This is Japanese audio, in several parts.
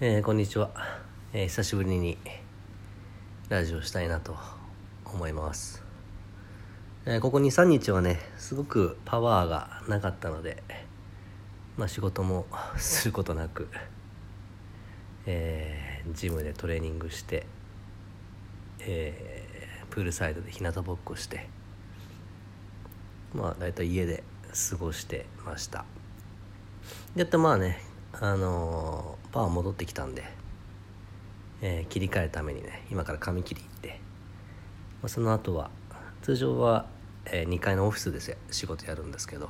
えー、こんにちは、えー、久しぶりにラジオしたいなと思います、えー、ここ23日はねすごくパワーがなかったのでまあ仕事もすることなく、え、ジムでトレーニングして、え、プールサイドで日向ぼっこしてまあ大体家で過ごしてました。やってまあねあのー、パワー戻ってきたんで、えー、切り替えるためにね今から髪切り行って、まあ、その後は通常は、えー、2階のオフィスで仕事やるんですけど。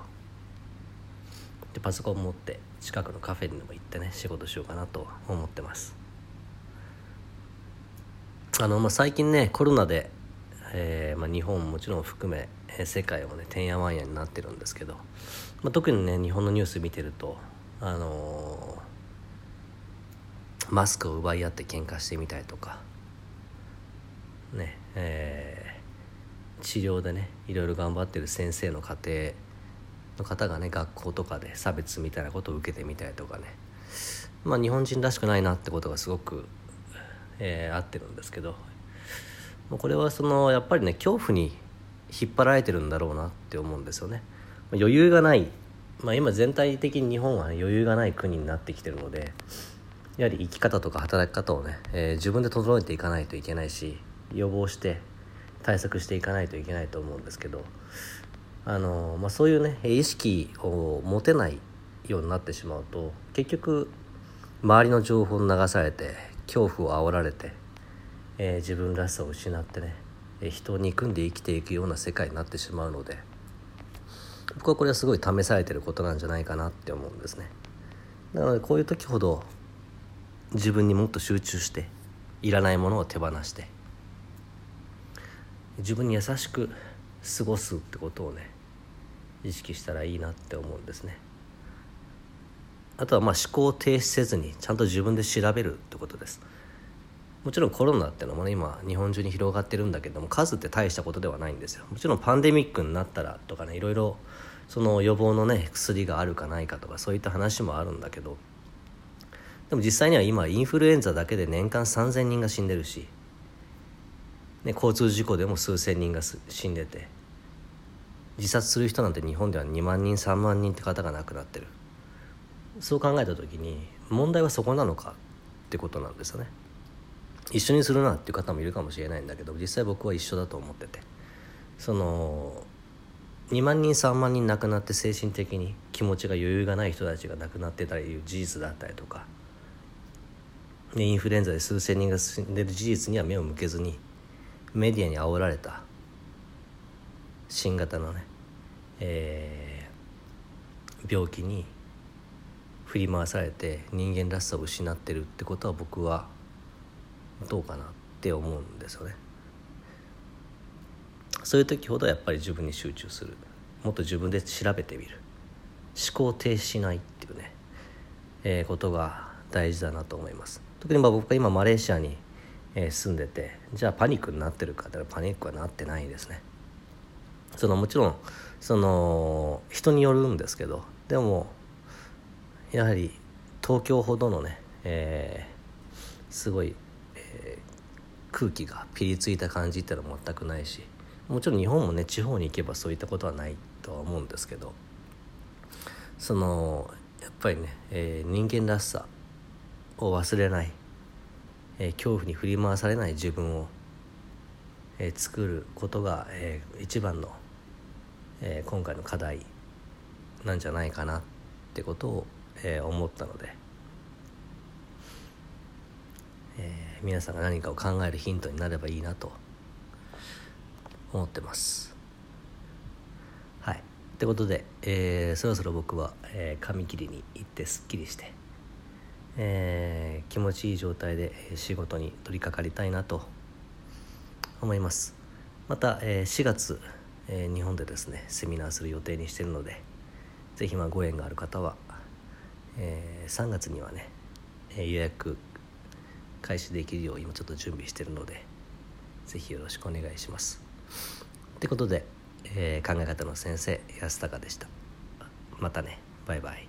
でパソコン持って近くのカフェにでも行ってね仕事しようかなと思ってます。あの、まあ、最近ねコロナで、えーまあ、日本もちろん含め世界もねてんやわんやになってるんですけど、まあ、特にね日本のニュース見てるとあのー、マスクを奪い合って喧嘩してみたりとか。ねえー、治療でねいろいろ頑張ってる先生の家庭の方がね学校とかで差別みたいなことを受けてみたりとかね。まあ日本人らしくないなってことがすごく、えー、合ってるんですけど。もうこれはそのやっぱりね恐怖に引っ張られてるんだろうなって思うんですよね。余裕がないまあ、今全体的に日本は余裕がない国になってきてるのでやはり生き方とか働き方をね、えー、自分で整えていかないといけないし予防して対策していかないといけないと思うんですけどあの、まあ、そういうね意識を持てないようになってしまうと結局周りの情報に流されて恐怖を煽られて、えー、自分らしさを失ってね人を憎んで生きていくような世界になってしまうので。僕はこれはすごい試されてることなんじゃないかなって思うんですね。なのでこういう時ほど自分にもっと集中していらないものを手放して自分に優しく過ごすってことをね意識したらいいなって思うんですね。あとはまあ思考を停止せずにちゃんと自分で調べるってことです。もちろんコロナってのもね今日本中に広がってるんだけども数って大したことではないんですよ。もちろんパンデミックになったらとかねいろいろその予防のね薬があるかないかとかそういった話もあるんだけど。でも実際には今インフルエンザだけで年間3000人が死んでるし、ね、交通事故でも数千人が死んでて自殺する人なんて日本では2万人3万人って方が亡くなってる。そう考えた時に問題はそこなのかってことなんですよね。一緒にするなっていう方もいるかもしれないんだけど実際僕は一緒だと思ってて。その2万人3万人亡くなって精神的に気持ちが余裕がない人たちが亡くなってたりいう事実だったりとか、ね、インフルエンザで数千人が死んでる事実には目を向けずにメディアに煽られた新型のね、えー、病気に振り回されて人間らしさを失ってるってことは僕はどうかなって思うんですよね。そういう時ほどやっぱり自分に集中する。もっと自分で調べてみる。思考停止しないっていうね、えー、ことが大事だなと思います。特にまあ僕は今マレーシアに、えー、住んでてじゃあパニックになってるかってパニックはなってないですね。そのもちろんその人によるんですけどでもやはり東京ほどのね、えー、すごい、空気がピリついた感じってのは全くないしもちろん日本もね地方に行けばそういったことはないとは思うんですけどそのやっぱりね、えー、人間らしさを忘れない、えー、恐怖に振り回されない自分を、えー、作ることが、えー、一番の、えー、今回の課題なんじゃないかなってことを、えー、思ったので、えー、皆さんが何かを考えるヒントになればいいなと思ってます。はい。ってことで、えー、そろそろ僕は、えー、髪切りに行ってすっきりして、えー、気持ちいい状態で仕事に取り掛かりたいなと思います。また、えー、4月、えー、日本でですねセミナーする予定にしてるので是非まあご縁がある方は、えー、3月にはね予約開始できるよう今ちょっと準備してるので是非よろしくお願いします。ってことで、えー、考え方の先生安高でした。またね。バイバイ。